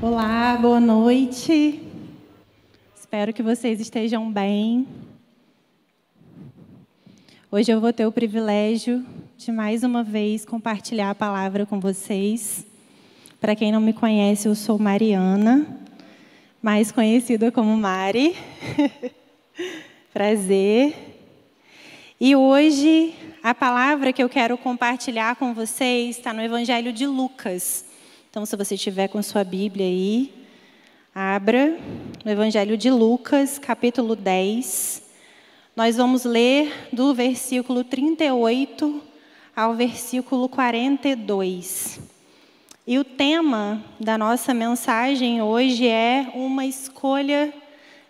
Olá, boa noite. Espero que vocês estejam bem. Hoje eu vou ter o privilégio de mais uma vez compartilhar a palavra com vocês. Para quem não me conhece, eu sou Mariana, mais conhecida como Mari. Prazer. E hoje a palavra que eu quero compartilhar com vocês está no Evangelho de Lucas. Então, se você tiver com sua Bíblia aí, abra no Evangelho de Lucas, capítulo 10. Nós vamos ler do versículo 38 ao versículo 42. E o tema da nossa mensagem hoje é uma escolha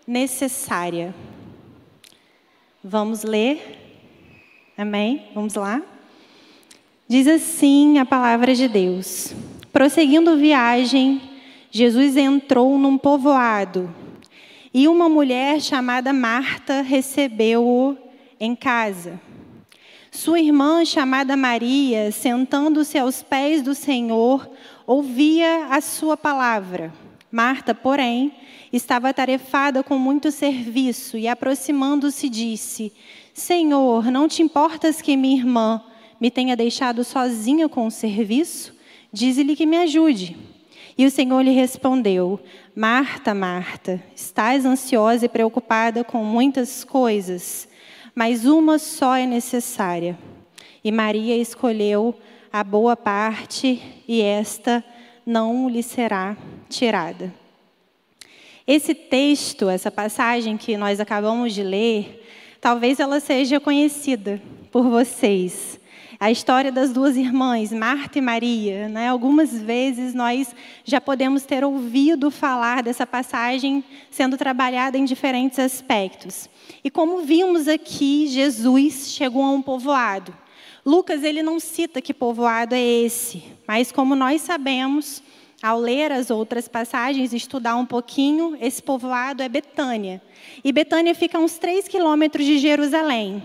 necessária. Vamos ler? Amém? Vamos lá? Diz assim a palavra de Deus. Prosseguindo viagem, Jesus entrou num povoado e uma mulher chamada Marta recebeu-o em casa. Sua irmã, chamada Maria, sentando-se aos pés do Senhor, ouvia a sua palavra. Marta, porém, estava atarefada com muito serviço e, aproximando-se, disse: Senhor, não te importas que minha irmã me tenha deixado sozinha com o serviço? Dize-lhe que me ajude. E o Senhor lhe respondeu: Marta, Marta, estás ansiosa e preocupada com muitas coisas, mas uma só é necessária. E Maria escolheu a boa parte, e esta não lhe será tirada. Esse texto, essa passagem que nós acabamos de ler, talvez ela seja conhecida por vocês a história das duas irmãs, Marta e Maria. Né? Algumas vezes nós já podemos ter ouvido falar dessa passagem sendo trabalhada em diferentes aspectos. E como vimos aqui, Jesus chegou a um povoado. Lucas ele não cita que povoado é esse, mas como nós sabemos, ao ler as outras passagens, estudar um pouquinho, esse povoado é Betânia. E Betânia fica a uns 3 quilômetros de Jerusalém.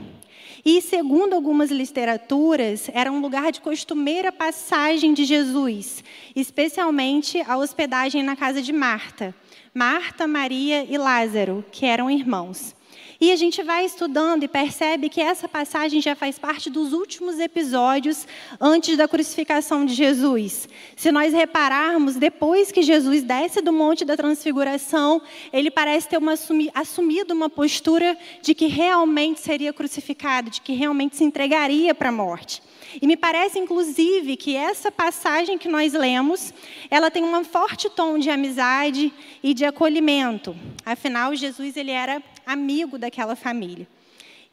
E, segundo algumas literaturas, era um lugar de costumeira passagem de Jesus, especialmente a hospedagem na casa de Marta. Marta, Maria e Lázaro, que eram irmãos. E a gente vai estudando e percebe que essa passagem já faz parte dos últimos episódios antes da crucificação de Jesus. Se nós repararmos, depois que Jesus desce do Monte da Transfiguração, ele parece ter uma, assumido uma postura de que realmente seria crucificado, de que realmente se entregaria para a morte. E me parece, inclusive, que essa passagem que nós lemos, ela tem um forte tom de amizade e de acolhimento. Afinal, Jesus ele era amigo daquela família.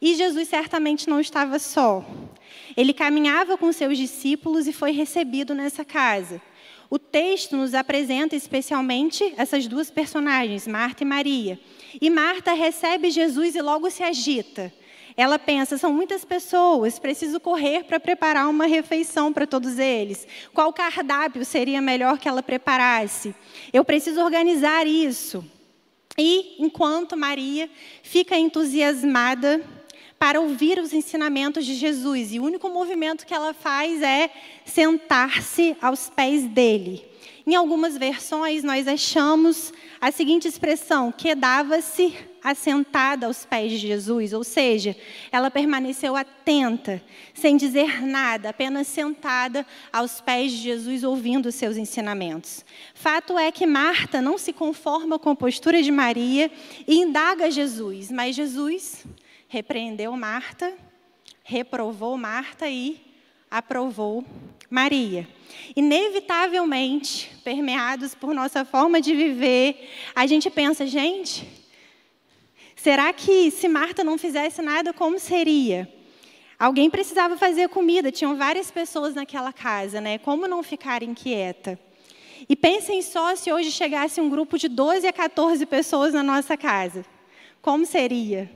E Jesus certamente não estava só. Ele caminhava com seus discípulos e foi recebido nessa casa. O texto nos apresenta especialmente essas duas personagens, Marta e Maria. E Marta recebe Jesus e logo se agita. Ela pensa: são muitas pessoas, preciso correr para preparar uma refeição para todos eles. Qual cardápio seria melhor que ela preparasse? Eu preciso organizar isso. E enquanto Maria fica entusiasmada para ouvir os ensinamentos de Jesus, e o único movimento que ela faz é sentar-se aos pés dele. Em algumas versões, nós achamos a seguinte expressão: quedava-se assentada aos pés de Jesus, ou seja, ela permaneceu atenta, sem dizer nada, apenas sentada aos pés de Jesus, ouvindo os seus ensinamentos. Fato é que Marta não se conforma com a postura de Maria e indaga Jesus, mas Jesus repreendeu Marta, reprovou Marta e aprovou Maria. Inevitavelmente, permeados por nossa forma de viver, a gente pensa, gente, será que se Marta não fizesse nada, como seria? Alguém precisava fazer comida, tinham várias pessoas naquela casa, né? Como não ficar inquieta? E pensem só se hoje chegasse um grupo de 12 a 14 pessoas na nossa casa. Como seria?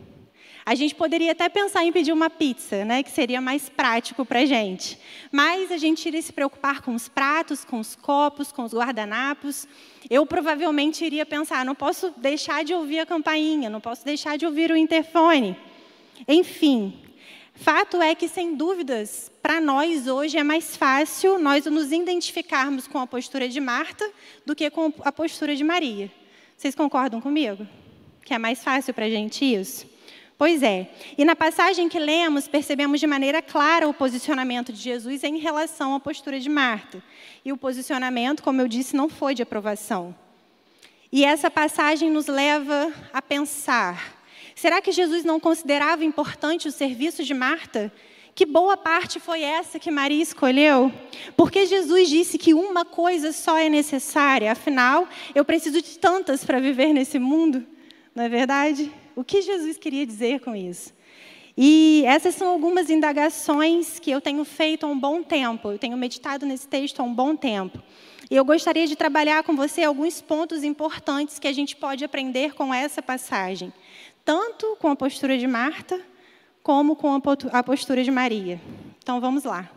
A gente poderia até pensar em pedir uma pizza, né, que seria mais prático para a gente. Mas a gente iria se preocupar com os pratos, com os copos, com os guardanapos. Eu provavelmente iria pensar: não posso deixar de ouvir a campainha, não posso deixar de ouvir o interfone. Enfim, Fato é que, sem dúvidas, para nós hoje é mais fácil nós nos identificarmos com a postura de Marta do que com a postura de Maria. Vocês concordam comigo? Que é mais fácil para a gente isso? Pois é. E na passagem que lemos, percebemos de maneira clara o posicionamento de Jesus em relação à postura de Marta. E o posicionamento, como eu disse, não foi de aprovação. E essa passagem nos leva a pensar Será que Jesus não considerava importante o serviço de Marta? Que boa parte foi essa que Maria escolheu? Porque Jesus disse que uma coisa só é necessária, afinal, eu preciso de tantas para viver nesse mundo, não é verdade? O que Jesus queria dizer com isso? E essas são algumas indagações que eu tenho feito há um bom tempo, eu tenho meditado nesse texto há um bom tempo. E eu gostaria de trabalhar com você alguns pontos importantes que a gente pode aprender com essa passagem tanto com a postura de Marta, como com a postura de Maria. Então vamos lá,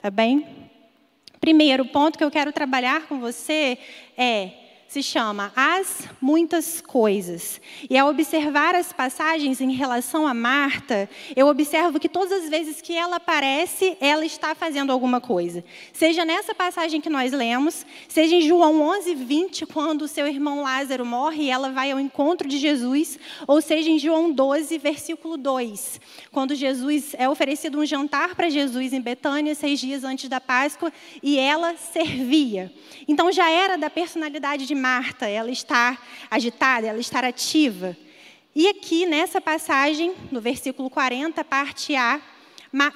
tá bem? Primeiro ponto que eu quero trabalhar com você é se chama As Muitas Coisas. E ao observar as passagens em relação a Marta, eu observo que todas as vezes que ela aparece, ela está fazendo alguma coisa. Seja nessa passagem que nós lemos, seja em João 11, 20, quando seu irmão Lázaro morre e ela vai ao encontro de Jesus, ou seja em João 12, versículo 2, quando Jesus é oferecido um jantar para Jesus em Betânia, seis dias antes da Páscoa, e ela servia. Então já era da personalidade de Marta, ela está agitada, ela está ativa. E aqui nessa passagem, no versículo 40, parte A,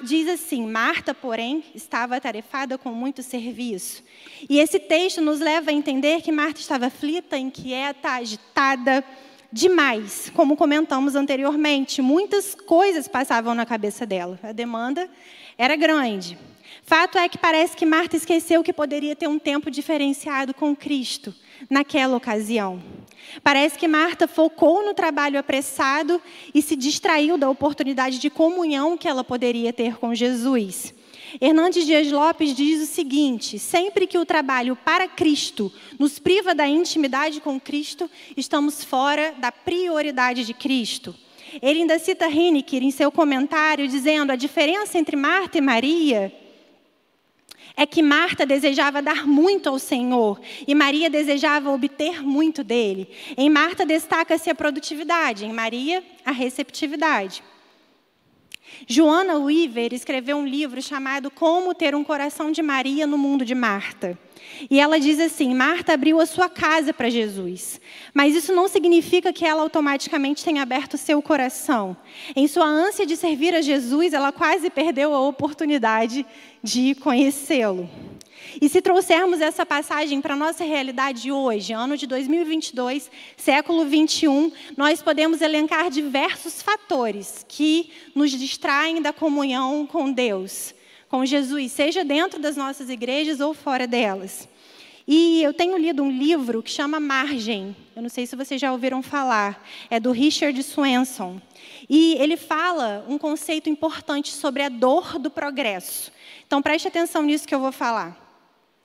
diz assim: Marta, porém, estava atarefada com muito serviço. E esse texto nos leva a entender que Marta estava aflita, inquieta, agitada demais, como comentamos anteriormente. Muitas coisas passavam na cabeça dela. A demanda era grande. Fato é que parece que Marta esqueceu que poderia ter um tempo diferenciado com Cristo naquela ocasião. Parece que Marta focou no trabalho apressado e se distraiu da oportunidade de comunhão que ela poderia ter com Jesus. Hernandes Dias Lopes diz o seguinte: sempre que o trabalho para Cristo nos priva da intimidade com Cristo, estamos fora da prioridade de Cristo. Ele ainda cita Heinecker em seu comentário, dizendo: a diferença entre Marta e Maria é que Marta desejava dar muito ao Senhor e Maria desejava obter muito dele. Em Marta destaca-se a produtividade, em Maria, a receptividade. Joana Weaver escreveu um livro chamado Como Ter um Coração de Maria no Mundo de Marta. E ela diz assim: Marta abriu a sua casa para Jesus, mas isso não significa que ela automaticamente tenha aberto seu coração. Em sua ânsia de servir a Jesus, ela quase perdeu a oportunidade de conhecê-lo. E se trouxermos essa passagem para a nossa realidade hoje, ano de 2022, século 21, nós podemos elencar diversos fatores que nos distraem da comunhão com Deus com Jesus, seja dentro das nossas igrejas ou fora delas. E eu tenho lido um livro que chama Margem. Eu não sei se vocês já ouviram falar. É do Richard Swenson. E ele fala um conceito importante sobre a dor do progresso. Então preste atenção nisso que eu vou falar.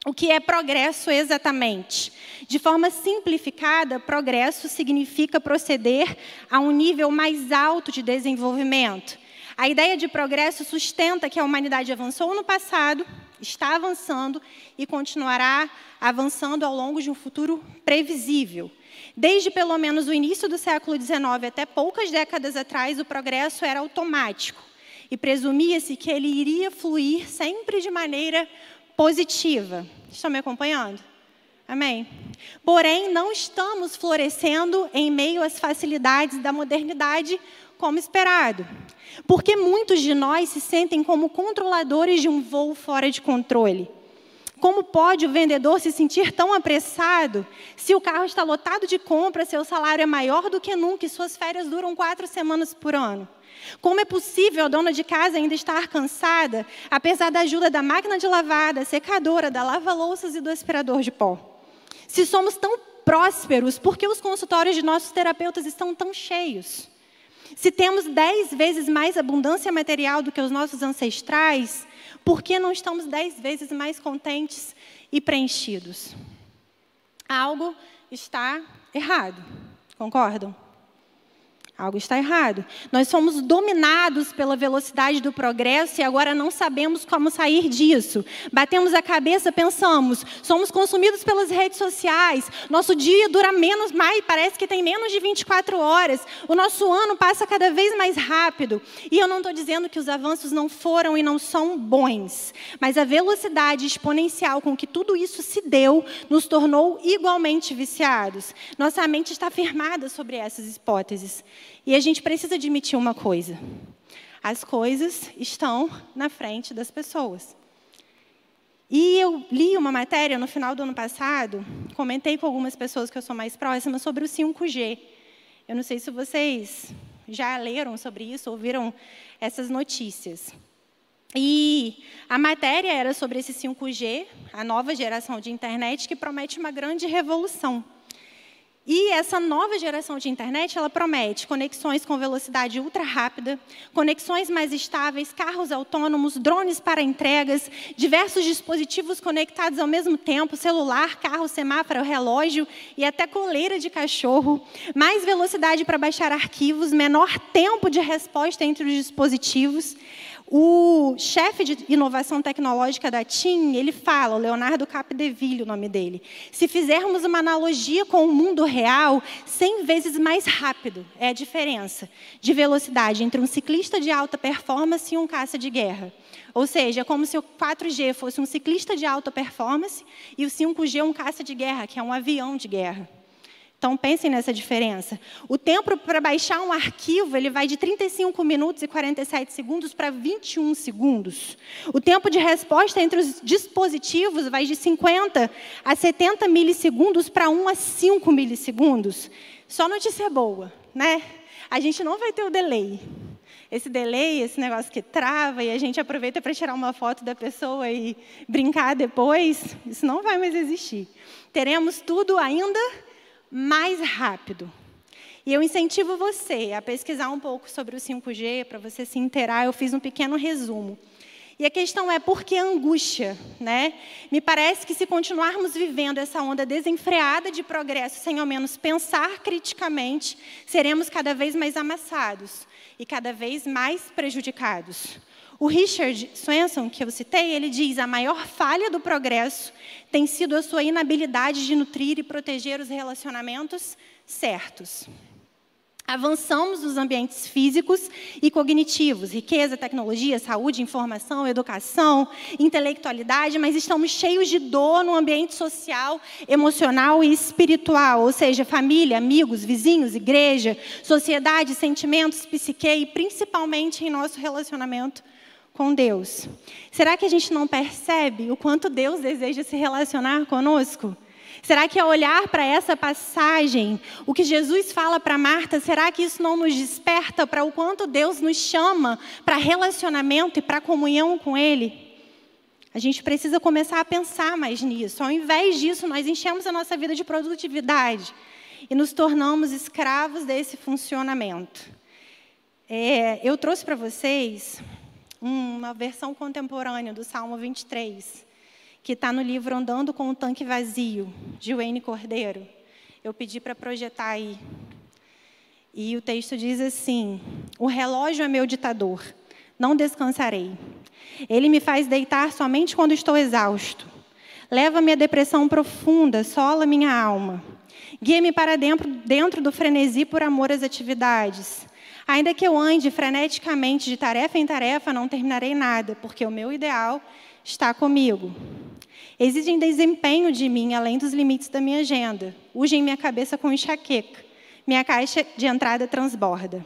O que é progresso exatamente? De forma simplificada, progresso significa proceder a um nível mais alto de desenvolvimento. A ideia de progresso sustenta que a humanidade avançou no passado, está avançando e continuará avançando ao longo de um futuro previsível. Desde pelo menos o início do século XIX até poucas décadas atrás, o progresso era automático e presumia-se que ele iria fluir sempre de maneira positiva. Estão me acompanhando? Amém? Porém, não estamos florescendo em meio às facilidades da modernidade como esperado. Porque muitos de nós se sentem como controladores de um voo fora de controle. Como pode o vendedor se sentir tão apressado se o carro está lotado de compras, seu salário é maior do que nunca e suas férias duram quatro semanas por ano? Como é possível a dona de casa ainda estar cansada, apesar da ajuda da máquina de lavar, da secadora, da lava-louças e do aspirador de pó? Se somos tão prósperos, por que os consultórios de nossos terapeutas estão tão cheios? Se temos dez vezes mais abundância material do que os nossos ancestrais, por que não estamos dez vezes mais contentes e preenchidos? Algo está errado, concordam? Algo está errado. Nós somos dominados pela velocidade do progresso e agora não sabemos como sair disso. Batemos a cabeça, pensamos, somos consumidos pelas redes sociais. Nosso dia dura menos, mais, parece que tem menos de 24 horas. O nosso ano passa cada vez mais rápido. E eu não estou dizendo que os avanços não foram e não são bons, mas a velocidade exponencial com que tudo isso se deu nos tornou igualmente viciados. Nossa mente está firmada sobre essas hipóteses. E a gente precisa admitir uma coisa: as coisas estão na frente das pessoas. E eu li uma matéria no final do ano passado, comentei com algumas pessoas que eu sou mais próxima sobre o 5G. Eu não sei se vocês já leram sobre isso, ouviram essas notícias. E a matéria era sobre esse 5G, a nova geração de internet, que promete uma grande revolução. E essa nova geração de internet, ela promete conexões com velocidade ultra rápida, conexões mais estáveis, carros autônomos, drones para entregas, diversos dispositivos conectados ao mesmo tempo, celular, carro, semáforo, relógio e até coleira de cachorro, mais velocidade para baixar arquivos, menor tempo de resposta entre os dispositivos. O chefe de inovação tecnológica da TIM, ele fala, o Leonardo Capdeville, o nome dele, se fizermos uma analogia com o mundo real, 100 vezes mais rápido é a diferença de velocidade entre um ciclista de alta performance e um caça de guerra. Ou seja, é como se o 4G fosse um ciclista de alta performance e o 5G um caça de guerra, que é um avião de guerra. Então pensem nessa diferença. O tempo para baixar um arquivo, ele vai de 35 minutos e 47 segundos para 21 segundos. O tempo de resposta entre os dispositivos vai de 50 a 70 milissegundos para 1 a 5 milissegundos. Só notícia boa, né? A gente não vai ter o delay. Esse delay, esse negócio que trava e a gente aproveita para tirar uma foto da pessoa e brincar depois, isso não vai mais existir. Teremos tudo ainda mais rápido. E eu incentivo você a pesquisar um pouco sobre o 5G, para você se inteirar. Eu fiz um pequeno resumo. E a questão é por que angústia, né? Me parece que se continuarmos vivendo essa onda desenfreada de progresso sem ao menos pensar criticamente, seremos cada vez mais amassados e cada vez mais prejudicados. O Richard Swenson, que eu citei, ele diz: a maior falha do progresso tem sido a sua inabilidade de nutrir e proteger os relacionamentos certos. Avançamos nos ambientes físicos e cognitivos, riqueza, tecnologia, saúde, informação, educação, intelectualidade, mas estamos cheios de dor no ambiente social, emocional e espiritual, ou seja, família, amigos, vizinhos, igreja, sociedade, sentimentos, psique e principalmente em nosso relacionamento com Deus. Será que a gente não percebe o quanto Deus deseja se relacionar conosco? Será que ao olhar para essa passagem, o que Jesus fala para Marta, será que isso não nos desperta para o quanto Deus nos chama para relacionamento e para comunhão com Ele? A gente precisa começar a pensar mais nisso. Ao invés disso, nós enchemos a nossa vida de produtividade e nos tornamos escravos desse funcionamento. É, eu trouxe para vocês uma versão contemporânea do Salmo 23, que está no livro Andando com o Tanque Vazio, de Wayne Cordeiro. Eu pedi para projetar aí. E o texto diz assim: O relógio é meu ditador, não descansarei. Ele me faz deitar somente quando estou exausto. Leva-me à depressão profunda, sola minha alma. Guia-me para dentro, dentro do frenesi por amor às atividades. Ainda que eu ande freneticamente de tarefa em tarefa, não terminarei nada, porque o meu ideal está comigo. Exigem desempenho de mim além dos limites da minha agenda. Ugem minha cabeça com enxaqueca. Minha caixa de entrada transborda.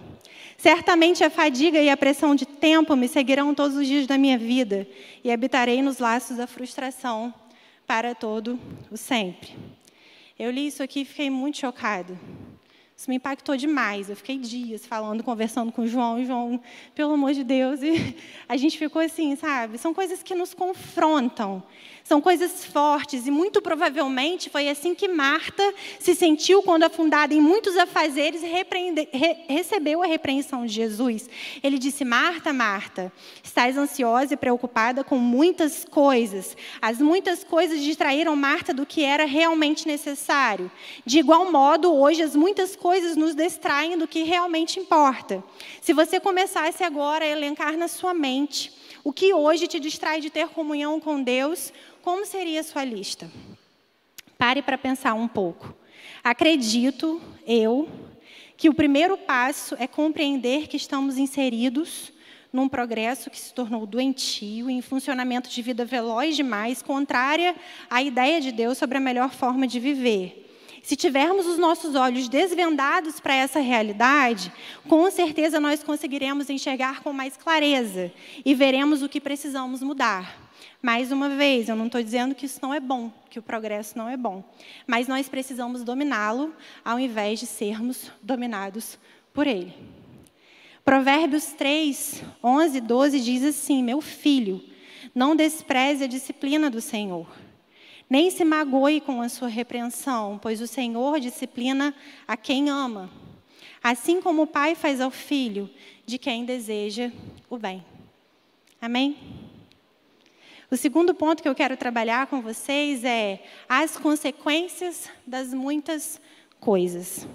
Certamente a fadiga e a pressão de tempo me seguirão todos os dias da minha vida e habitarei nos laços da frustração para todo o sempre. Eu li isso aqui e fiquei muito chocado. Isso me impactou demais. Eu fiquei dias falando, conversando com o João. João, pelo amor de Deus. E a gente ficou assim, sabe? São coisas que nos confrontam. São coisas fortes e muito provavelmente foi assim que Marta se sentiu quando, afundada em muitos afazeres, re recebeu a repreensão de Jesus. Ele disse: Marta, Marta, estás ansiosa e preocupada com muitas coisas. As muitas coisas distraíram Marta do que era realmente necessário. De igual modo, hoje as muitas coisas nos distraem do que realmente importa. Se você começasse agora a elencar na sua mente o que hoje te distrai de ter comunhão com Deus, como seria a sua lista? Pare para pensar um pouco. Acredito, eu, que o primeiro passo é compreender que estamos inseridos num progresso que se tornou doentio, em funcionamento de vida veloz demais, contrária à ideia de Deus sobre a melhor forma de viver. Se tivermos os nossos olhos desvendados para essa realidade, com certeza nós conseguiremos enxergar com mais clareza e veremos o que precisamos mudar. Mais uma vez, eu não estou dizendo que isso não é bom, que o progresso não é bom, mas nós precisamos dominá-lo ao invés de sermos dominados por ele. Provérbios 3, 11 e 12 diz assim: Meu filho, não despreze a disciplina do Senhor, nem se magoe com a sua repreensão, pois o Senhor disciplina a quem ama, assim como o pai faz ao filho de quem deseja o bem. Amém? O segundo ponto que eu quero trabalhar com vocês é as consequências das muitas coisas.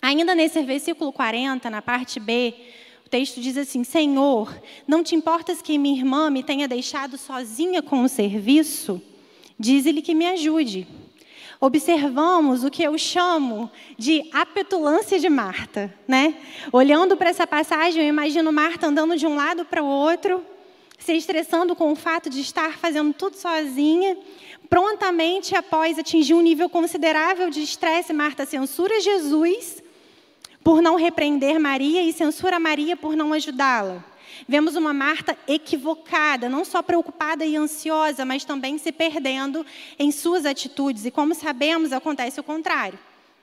Ainda nesse versículo 40, na parte B, o texto diz assim: Senhor, não te importas que minha irmã me tenha deixado sozinha com o serviço? Diz-lhe que me ajude. Observamos o que eu chamo de a petulância de Marta, né? Olhando para essa passagem, eu imagino Marta andando de um lado para o outro, se estressando com o fato de estar fazendo tudo sozinha. Prontamente, após atingir um nível considerável de estresse, Marta censura Jesus por não repreender Maria e censura Maria por não ajudá-la. Vemos uma Marta equivocada, não só preocupada e ansiosa, mas também se perdendo em suas atitudes. E como sabemos, acontece o contrário.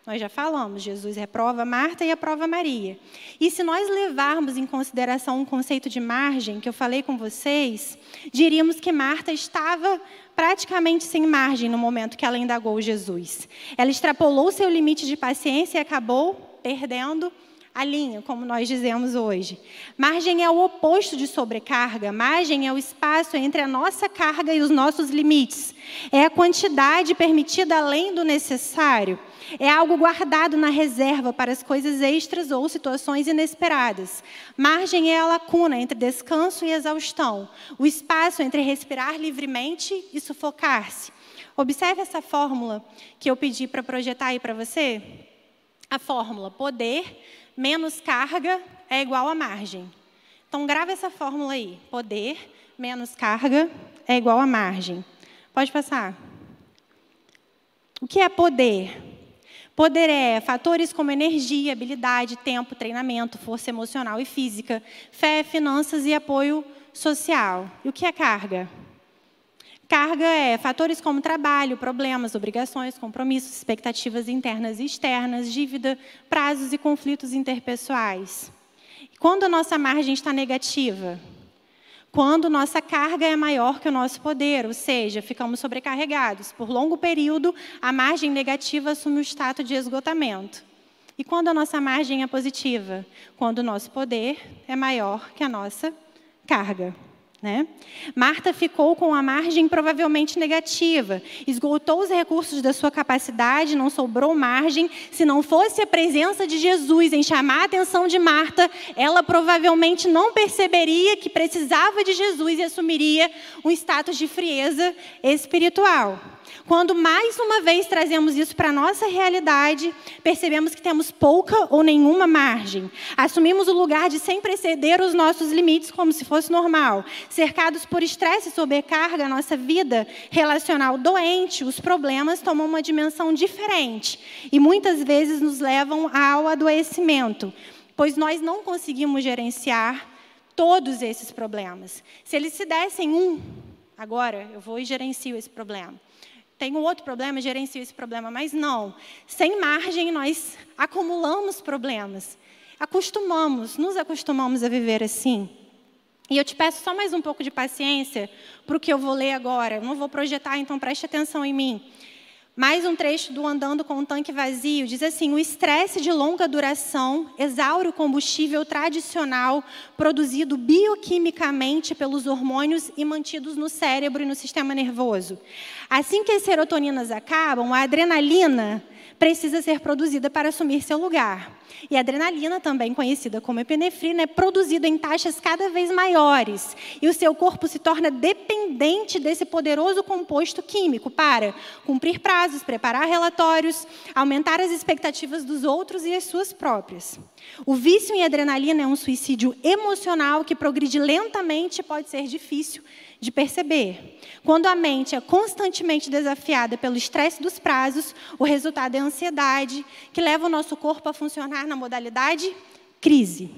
Nós já falamos, Jesus reprova Marta e aprova Maria. E se nós levarmos em consideração um conceito de margem que eu falei com vocês, diríamos que Marta estava praticamente sem margem no momento que ela indagou Jesus. Ela extrapolou seu limite de paciência e acabou perdendo a linha, como nós dizemos hoje. Margem é o oposto de sobrecarga. Margem é o espaço entre a nossa carga e os nossos limites. É a quantidade permitida além do necessário. É algo guardado na reserva para as coisas extras ou situações inesperadas. Margem é a lacuna entre descanso e exaustão. O espaço entre respirar livremente e sufocar-se. Observe essa fórmula que eu pedi para projetar aí para você. A fórmula poder menos carga é igual a margem. Então, grava essa fórmula aí. Poder menos carga é igual a margem. Pode passar. O que é poder? Poder é fatores como energia, habilidade, tempo, treinamento, força emocional e física, fé, finanças e apoio social. E o que é carga? Carga é fatores como trabalho, problemas, obrigações, compromissos, expectativas internas e externas, dívida, prazos e conflitos interpessoais. Quando a nossa margem está negativa? Quando nossa carga é maior que o nosso poder, ou seja, ficamos sobrecarregados. Por longo período, a margem negativa assume o status de esgotamento. E quando a nossa margem é positiva? Quando o nosso poder é maior que a nossa carga. Né? Marta ficou com a margem provavelmente negativa, esgotou os recursos da sua capacidade, não sobrou margem. Se não fosse a presença de Jesus em chamar a atenção de Marta, ela provavelmente não perceberia que precisava de Jesus e assumiria um status de frieza espiritual. Quando mais uma vez trazemos isso para a nossa realidade, percebemos que temos pouca ou nenhuma margem. Assumimos o lugar de sempre exceder os nossos limites como se fosse normal. Cercados por estresse e sobrecarga, nossa vida relacional doente, os problemas tomam uma dimensão diferente e muitas vezes nos levam ao adoecimento, pois nós não conseguimos gerenciar todos esses problemas. Se eles se dessem um, agora eu vou e gerencio esse problema tenho outro problema, gerencio esse problema. Mas não, sem margem nós acumulamos problemas. Acostumamos, nos acostumamos a viver assim. E eu te peço só mais um pouco de paciência para o que eu vou ler agora. Eu não vou projetar, então preste atenção em mim. Mais um trecho do Andando com um Tanque Vazio diz assim: o estresse de longa duração exaure o combustível tradicional produzido bioquimicamente pelos hormônios e mantidos no cérebro e no sistema nervoso. Assim que as serotoninas acabam, a adrenalina precisa ser produzida para assumir seu lugar. E a adrenalina, também conhecida como epinefrina, é produzida em taxas cada vez maiores. E o seu corpo se torna dependente desse poderoso composto químico para cumprir prazos, preparar relatórios, aumentar as expectativas dos outros e as suas próprias. O vício em adrenalina é um suicídio emocional que progride lentamente e pode ser difícil de perceber. Quando a mente é constantemente desafiada pelo estresse dos prazos, o resultado é ansiedade, que leva o nosso corpo a funcionar na modalidade crise.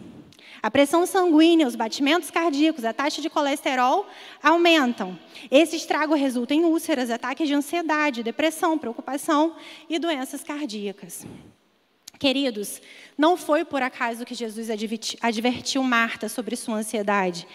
A pressão sanguínea, os batimentos cardíacos, a taxa de colesterol aumentam. Esse estrago resulta em úlceras, ataques de ansiedade, depressão, preocupação e doenças cardíacas. Queridos, não foi por acaso que Jesus advertiu Marta sobre sua ansiedade.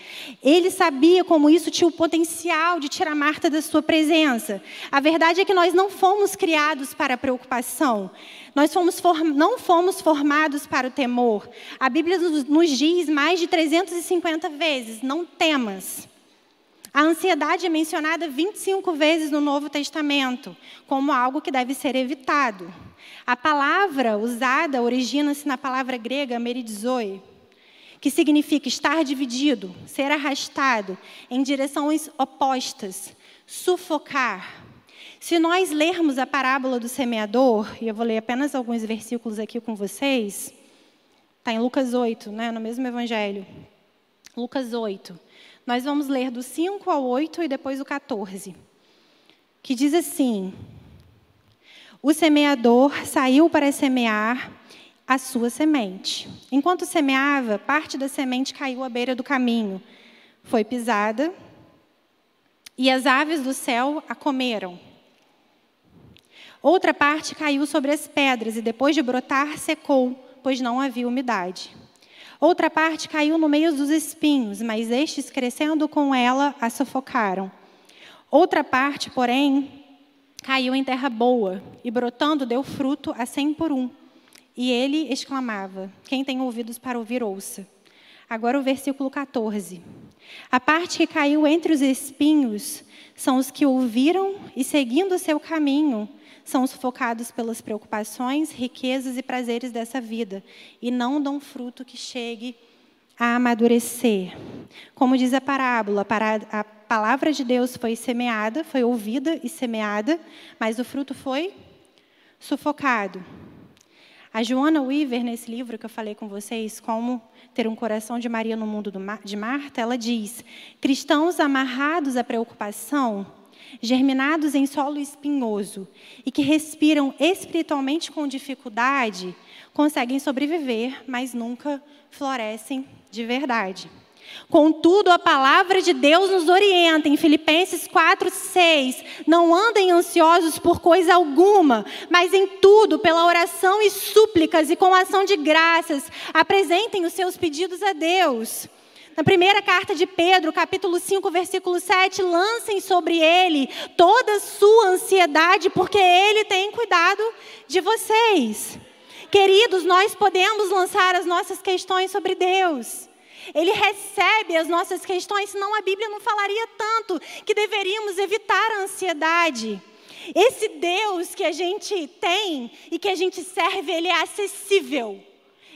Ele sabia como isso tinha o potencial de tirar Marta da sua presença. A verdade é que nós não fomos criados para a preocupação. Nós fomos não fomos formados para o temor. A Bíblia nos diz mais de 350 vezes: não temas. A ansiedade é mencionada 25 vezes no Novo Testamento como algo que deve ser evitado. A palavra usada origina-se na palavra grega meridzoe, que significa estar dividido, ser arrastado em direções opostas, sufocar. Se nós lermos a parábola do semeador, e eu vou ler apenas alguns versículos aqui com vocês, está em Lucas 8, né, no mesmo evangelho. Lucas 8. Nós vamos ler do 5 ao 8 e depois o 14. Que diz assim: o semeador saiu para semear a sua semente. Enquanto semeava, parte da semente caiu à beira do caminho. Foi pisada e as aves do céu a comeram. Outra parte caiu sobre as pedras e depois de brotar secou, pois não havia umidade. Outra parte caiu no meio dos espinhos, mas estes crescendo com ela a sufocaram. Outra parte, porém, caiu em terra boa e brotando deu fruto a cem por um. E ele exclamava: Quem tem ouvidos para ouvir, ouça. Agora o versículo 14. A parte que caiu entre os espinhos são os que ouviram e, seguindo o seu caminho, são sufocados pelas preocupações, riquezas e prazeres dessa vida e não dão fruto que chegue a amadurecer. Como diz a parábola, a palavra de Deus foi semeada, foi ouvida e semeada, mas o fruto foi sufocado. A Joana Weaver, nesse livro que eu falei com vocês, Como Ter um Coração de Maria no Mundo de Marta, ela diz: cristãos amarrados à preocupação, germinados em solo espinhoso e que respiram espiritualmente com dificuldade, conseguem sobreviver, mas nunca florescem de verdade. Contudo, a palavra de Deus nos orienta em Filipenses 4, 6. Não andem ansiosos por coisa alguma, mas em tudo, pela oração e súplicas e com ação de graças, apresentem os seus pedidos a Deus. Na primeira carta de Pedro, capítulo 5, versículo 7, lancem sobre ele toda a sua ansiedade, porque ele tem cuidado de vocês. Queridos, nós podemos lançar as nossas questões sobre Deus. Ele recebe as nossas questões, senão a Bíblia não falaria tanto que deveríamos evitar a ansiedade. Esse Deus que a gente tem e que a gente serve, ele é acessível,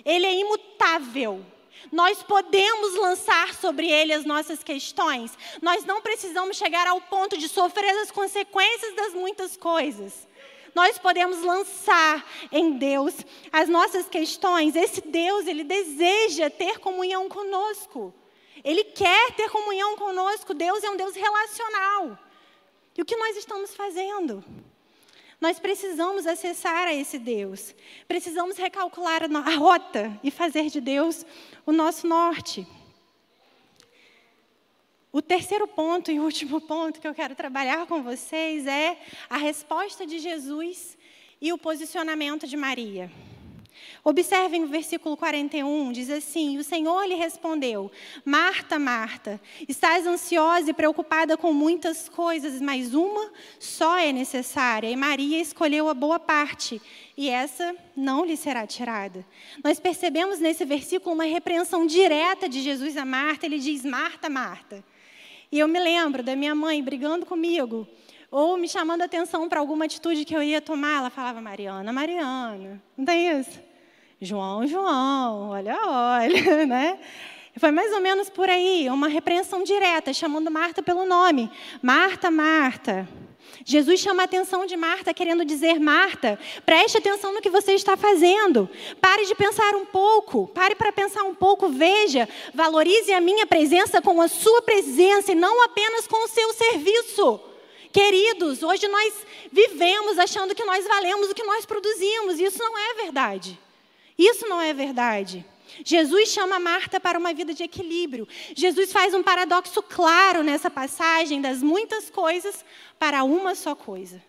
ele é imutável. Nós podemos lançar sobre ele as nossas questões. Nós não precisamos chegar ao ponto de sofrer as consequências das muitas coisas nós podemos lançar em Deus as nossas questões. Esse Deus, ele deseja ter comunhão conosco. Ele quer ter comunhão conosco. Deus é um Deus relacional. E o que nós estamos fazendo? Nós precisamos acessar a esse Deus. Precisamos recalcular a rota e fazer de Deus o nosso norte. O terceiro ponto e último ponto que eu quero trabalhar com vocês é a resposta de Jesus e o posicionamento de Maria. Observem o versículo 41, diz assim: O Senhor lhe respondeu: Marta, Marta, estás ansiosa e preocupada com muitas coisas, mas uma só é necessária, e Maria escolheu a boa parte, e essa não lhe será tirada. Nós percebemos nesse versículo uma repreensão direta de Jesus a Marta, ele diz: Marta, Marta. E eu me lembro da minha mãe brigando comigo, ou me chamando a atenção para alguma atitude que eu ia tomar. Ela falava, Mariana, Mariana. Não tem isso? João, João, olha, olha, né? Foi mais ou menos por aí, uma repreensão direta, chamando Marta pelo nome. Marta, Marta. Jesus chama a atenção de Marta, querendo dizer: Marta, preste atenção no que você está fazendo. Pare de pensar um pouco, pare para pensar um pouco, veja, valorize a minha presença com a sua presença e não apenas com o seu serviço. Queridos, hoje nós vivemos achando que nós valemos o que nós produzimos, e isso não é verdade. Isso não é verdade. Jesus chama Marta para uma vida de equilíbrio. Jesus faz um paradoxo claro nessa passagem das muitas coisas para uma só coisa.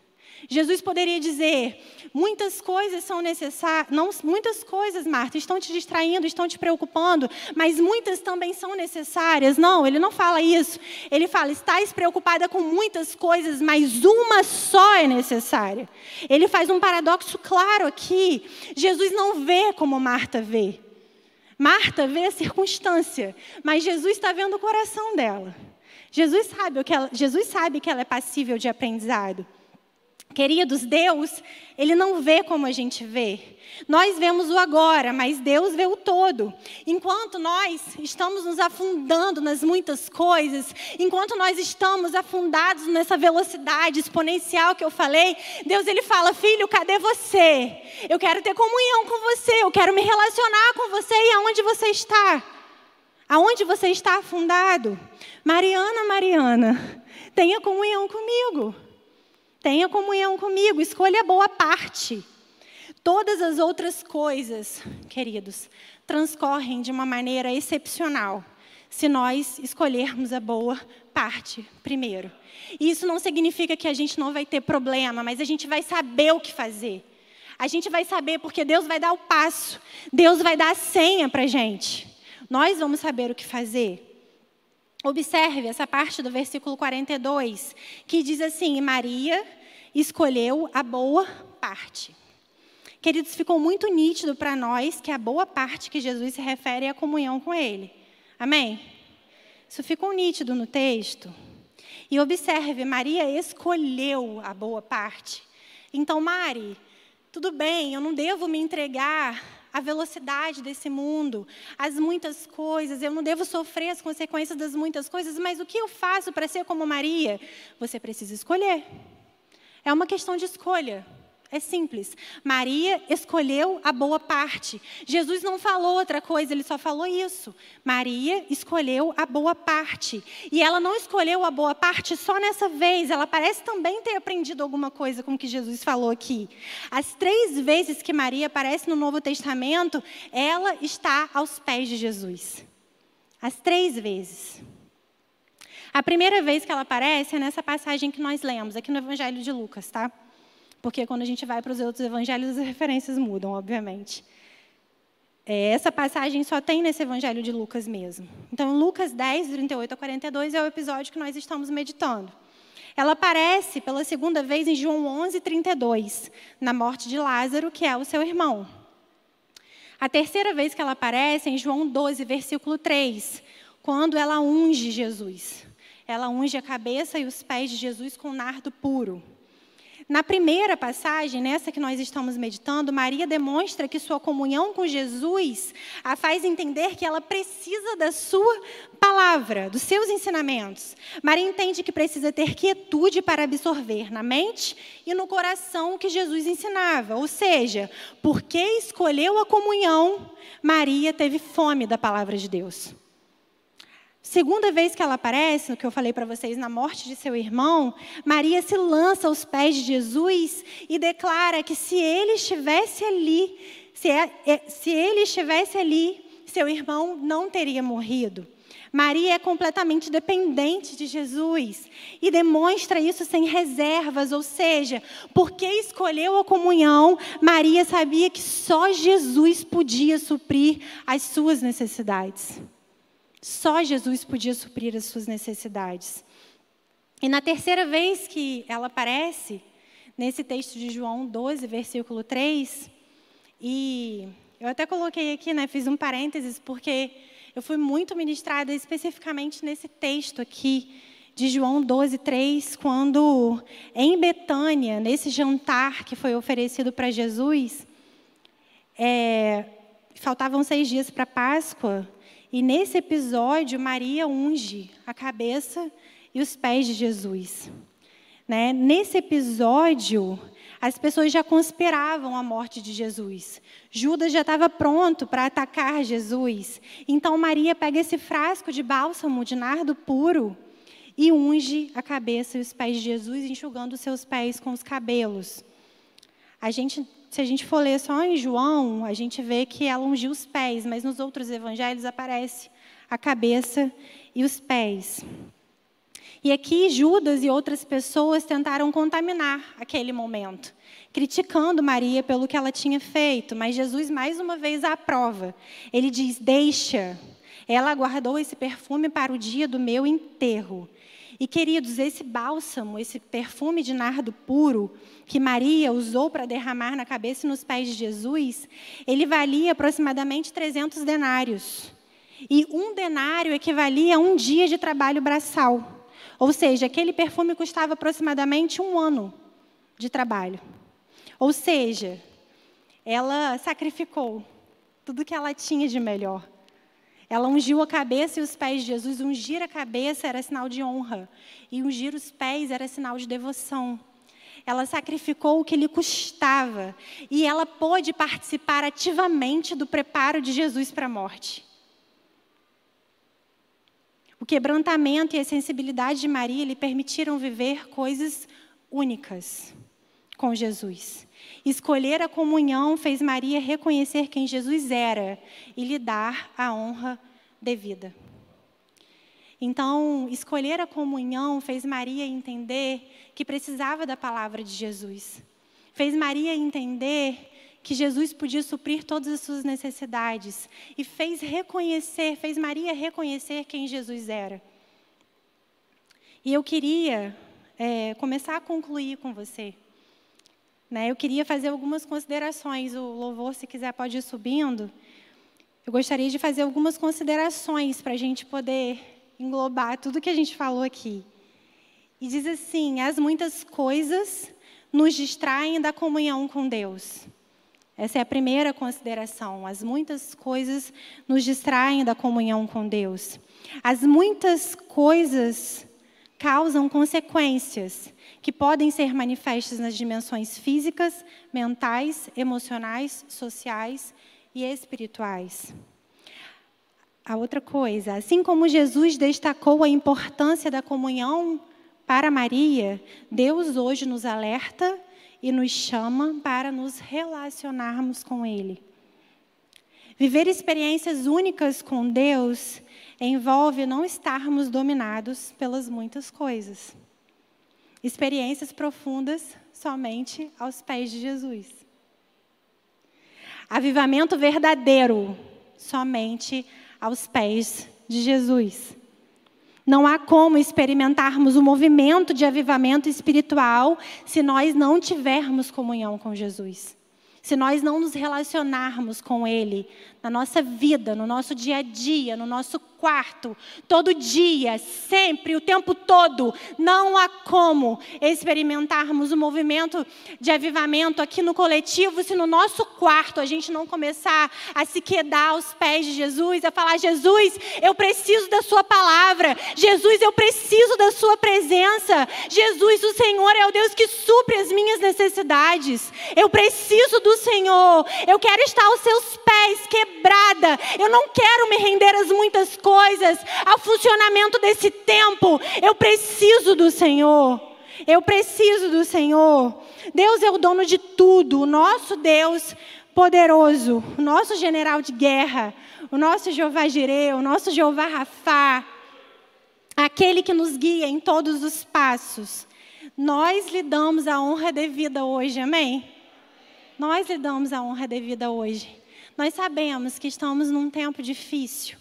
Jesus poderia dizer: muitas coisas são necessárias, muitas coisas, Marta, estão te distraindo, estão te preocupando, mas muitas também são necessárias. Não, ele não fala isso. Ele fala: estás preocupada com muitas coisas, mas uma só é necessária. Ele faz um paradoxo claro aqui. Jesus não vê como Marta vê. Marta vê a circunstância, mas Jesus está vendo o coração dela. Jesus sabe, que ela, Jesus sabe que ela é passível de aprendizado. Queridos, Deus, Ele não vê como a gente vê. Nós vemos o agora, mas Deus vê o todo. Enquanto nós estamos nos afundando nas muitas coisas, enquanto nós estamos afundados nessa velocidade exponencial que eu falei, Deus ele fala: "Filho, cadê você? Eu quero ter comunhão com você, eu quero me relacionar com você e aonde você está? Aonde você está afundado? Mariana, Mariana, tenha comunhão comigo. Tenha comunhão comigo, escolha a boa parte. Todas as outras coisas, queridos, transcorrem de uma maneira excepcional se nós escolhermos a boa parte primeiro. E isso não significa que a gente não vai ter problema, mas a gente vai saber o que fazer. A gente vai saber porque Deus vai dar o passo, Deus vai dar a senha para a gente. Nós vamos saber o que fazer. Observe essa parte do versículo 42, que diz assim: Maria escolheu a boa parte. Queridos, ficou muito nítido para nós que a boa parte que Jesus se refere é a comunhão com Ele. Amém? Isso ficou nítido no texto. E observe, Maria escolheu a boa parte. Então, Mari, tudo bem, eu não devo me entregar a velocidade desse mundo, as muitas coisas, eu não devo sofrer as consequências das muitas coisas, mas o que eu faço para ser como Maria? Você precisa escolher. É uma questão de escolha. É simples. Maria escolheu a boa parte. Jesus não falou outra coisa, ele só falou isso. Maria escolheu a boa parte. E ela não escolheu a boa parte só nessa vez, ela parece também ter aprendido alguma coisa com o que Jesus falou aqui. As três vezes que Maria aparece no Novo Testamento, ela está aos pés de Jesus. As três vezes. A primeira vez que ela aparece é nessa passagem que nós lemos, aqui no Evangelho de Lucas, tá? Porque quando a gente vai para os outros evangelhos, as referências mudam, obviamente. É, essa passagem só tem nesse evangelho de Lucas mesmo. Então, Lucas 10, 38 a 42 é o episódio que nós estamos meditando. Ela aparece pela segunda vez em João 11, 32, na morte de Lázaro, que é o seu irmão. A terceira vez que ela aparece é em João 12, versículo 3, quando ela unge Jesus. Ela unge a cabeça e os pés de Jesus com nardo puro. Na primeira passagem, nessa que nós estamos meditando, Maria demonstra que sua comunhão com Jesus a faz entender que ela precisa da sua palavra, dos seus ensinamentos. Maria entende que precisa ter quietude para absorver na mente e no coração o que Jesus ensinava. Ou seja, porque escolheu a comunhão, Maria teve fome da palavra de Deus. Segunda vez que ela aparece, o que eu falei para vocês, na morte de seu irmão, Maria se lança aos pés de Jesus e declara que se ele estivesse ali, se, é, é, se ele estivesse ali, seu irmão não teria morrido. Maria é completamente dependente de Jesus e demonstra isso sem reservas, ou seja, porque escolheu a comunhão, Maria sabia que só Jesus podia suprir as suas necessidades. Só Jesus podia suprir as suas necessidades. E na terceira vez que ela aparece, nesse texto de João 12, versículo 3, e eu até coloquei aqui, né, fiz um parênteses, porque eu fui muito ministrada especificamente nesse texto aqui de João 12, 3, quando em Betânia, nesse jantar que foi oferecido para Jesus, é, faltavam seis dias para Páscoa, e nesse episódio, Maria unge a cabeça e os pés de Jesus. Né? Nesse episódio, as pessoas já conspiravam a morte de Jesus. Judas já estava pronto para atacar Jesus. Então Maria pega esse frasco de bálsamo de nardo puro e unge a cabeça e os pés de Jesus, enxugando os seus pés com os cabelos. A gente, se a gente for ler só em João, a gente vê que ela ungiu os pés, mas nos outros evangelhos aparece a cabeça e os pés. E aqui Judas e outras pessoas tentaram contaminar aquele momento, criticando Maria pelo que ela tinha feito, mas Jesus mais uma vez a aprova. Ele diz: Deixa. Ela guardou esse perfume para o dia do meu enterro. E queridos, esse bálsamo, esse perfume de nardo puro que Maria usou para derramar na cabeça e nos pés de Jesus, ele valia aproximadamente 300 denários. E um denário equivalia a um dia de trabalho braçal. Ou seja, aquele perfume custava aproximadamente um ano de trabalho. Ou seja, ela sacrificou tudo que ela tinha de melhor. Ela ungiu a cabeça e os pés de Jesus. Ungir a cabeça era sinal de honra, e ungir os pés era sinal de devoção. Ela sacrificou o que lhe custava, e ela pôde participar ativamente do preparo de Jesus para a morte. O quebrantamento e a sensibilidade de Maria lhe permitiram viver coisas únicas com Jesus. Escolher a comunhão fez Maria reconhecer quem Jesus era e lhe dar a honra devida. Então, escolher a comunhão fez Maria entender que precisava da palavra de Jesus. Fez Maria entender que Jesus podia suprir todas as suas necessidades e fez reconhecer, fez Maria reconhecer quem Jesus era. E eu queria é, começar a concluir com você. Né? Eu queria fazer algumas considerações. O louvor, se quiser, pode ir subindo. Eu gostaria de fazer algumas considerações para a gente poder englobar tudo que a gente falou aqui. E diz assim: as muitas coisas nos distraem da comunhão com Deus. Essa é a primeira consideração. As muitas coisas nos distraem da comunhão com Deus. As muitas coisas causam consequências que podem ser manifestas nas dimensões físicas, mentais, emocionais, sociais e espirituais. A outra coisa, assim como Jesus destacou a importância da comunhão para Maria, Deus hoje nos alerta e nos chama para nos relacionarmos com Ele. Viver experiências únicas com Deus envolve não estarmos dominados pelas muitas coisas. Experiências profundas somente aos pés de Jesus. Avivamento verdadeiro somente aos pés de Jesus. Não há como experimentarmos o movimento de avivamento espiritual se nós não tivermos comunhão com Jesus. Se nós não nos relacionarmos com Ele na nossa vida, no nosso dia a dia, no nosso quarto, todo dia, sempre, o tempo todo, não há como experimentarmos o movimento de avivamento aqui no coletivo se no nosso quarto a gente não começar a se quedar aos pés de Jesus, a falar: Jesus, eu preciso da Sua palavra, Jesus, eu preciso da Sua presença, Jesus, o Senhor é o Deus que supre as minhas necessidades, eu preciso do Senhor, eu quero estar aos Seus pés, quebrada, eu não quero me render às muitas coisas ao funcionamento desse tempo. Eu preciso do Senhor. Eu preciso do Senhor. Deus é o dono de tudo. O nosso Deus poderoso, o nosso general de guerra, o nosso Jeová Jireh, o nosso Jeová Rafá, aquele que nos guia em todos os passos. Nós lhe damos a honra devida hoje, amém? Nós lhe damos a honra devida hoje. Nós sabemos que estamos num tempo difícil.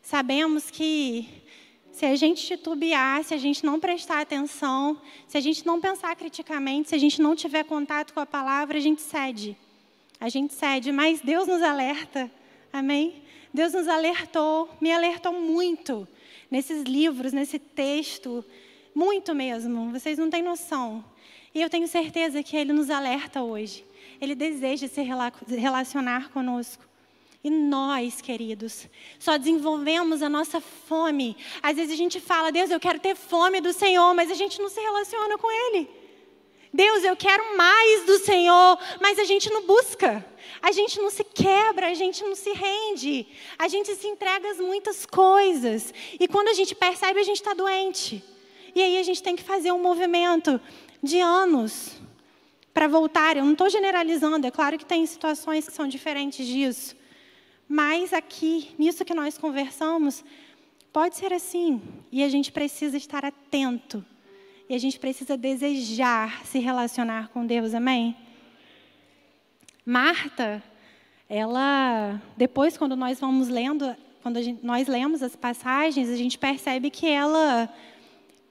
Sabemos que se a gente titubear, se a gente não prestar atenção, se a gente não pensar criticamente, se a gente não tiver contato com a palavra, a gente cede. A gente cede, mas Deus nos alerta. Amém? Deus nos alertou, me alertou muito nesses livros, nesse texto, muito mesmo. Vocês não têm noção. E eu tenho certeza que Ele nos alerta hoje. Ele deseja se relacionar conosco. E nós, queridos, só desenvolvemos a nossa fome. Às vezes a gente fala, Deus, eu quero ter fome do Senhor, mas a gente não se relaciona com Ele. Deus, eu quero mais do Senhor, mas a gente não busca. A gente não se quebra, a gente não se rende. A gente se entrega a muitas coisas. E quando a gente percebe, a gente está doente. E aí a gente tem que fazer um movimento de anos para voltar. Eu não estou generalizando, é claro que tem situações que são diferentes disso. Mas aqui, nisso que nós conversamos, pode ser assim. E a gente precisa estar atento. E a gente precisa desejar se relacionar com Deus, amém? Marta, ela, depois, quando nós vamos lendo, quando gente, nós lemos as passagens, a gente percebe que ela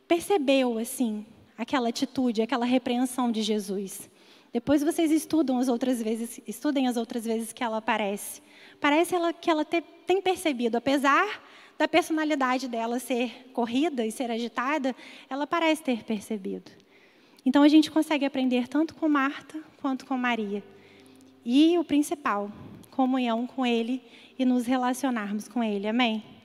percebeu, assim, aquela atitude, aquela repreensão de Jesus. Depois vocês estudam as outras vezes, estudem as outras vezes que ela aparece. Parece ela, que ela te, tem percebido, apesar da personalidade dela ser corrida e ser agitada, ela parece ter percebido. Então a gente consegue aprender tanto com Marta quanto com Maria. E o principal, comunhão com Ele e nos relacionarmos com Ele. Amém?